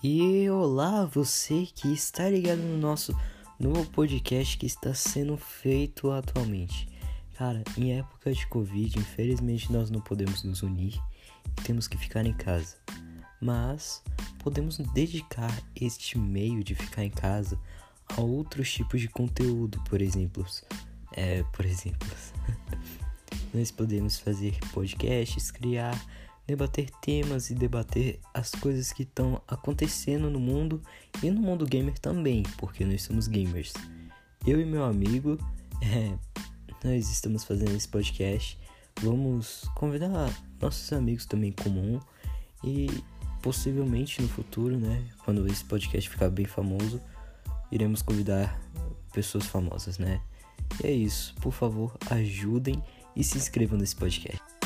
E olá, você que está ligado no nosso novo podcast que está sendo feito atualmente. Cara, em época de Covid, infelizmente nós não podemos nos unir e temos que ficar em casa. Mas podemos dedicar este meio de ficar em casa a outros tipos de conteúdo, por exemplo. É, por exemplo. nós podemos fazer podcasts, criar debater temas e debater as coisas que estão acontecendo no mundo e no mundo gamer também, porque nós somos gamers. Eu e meu amigo, é, nós estamos fazendo esse podcast. Vamos convidar nossos amigos também em comum e possivelmente no futuro, né, quando esse podcast ficar bem famoso, iremos convidar pessoas famosas, né? E é isso. Por favor, ajudem e se inscrevam nesse podcast.